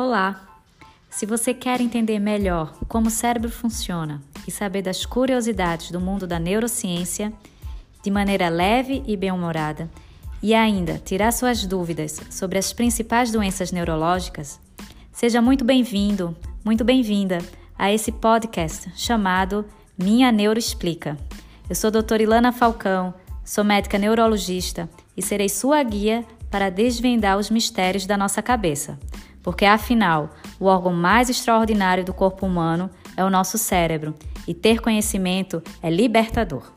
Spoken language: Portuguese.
Olá! Se você quer entender melhor como o cérebro funciona e saber das curiosidades do mundo da neurociência de maneira leve e bem-humorada, e ainda tirar suas dúvidas sobre as principais doenças neurológicas, seja muito bem-vindo, muito bem-vinda a esse podcast chamado Minha Neuro Explica. Eu sou a doutora Ilana Falcão, sou médica neurologista e serei sua guia para desvendar os mistérios da nossa cabeça porque afinal, o órgão mais extraordinário do corpo humano é o nosso cérebro e ter conhecimento é libertador.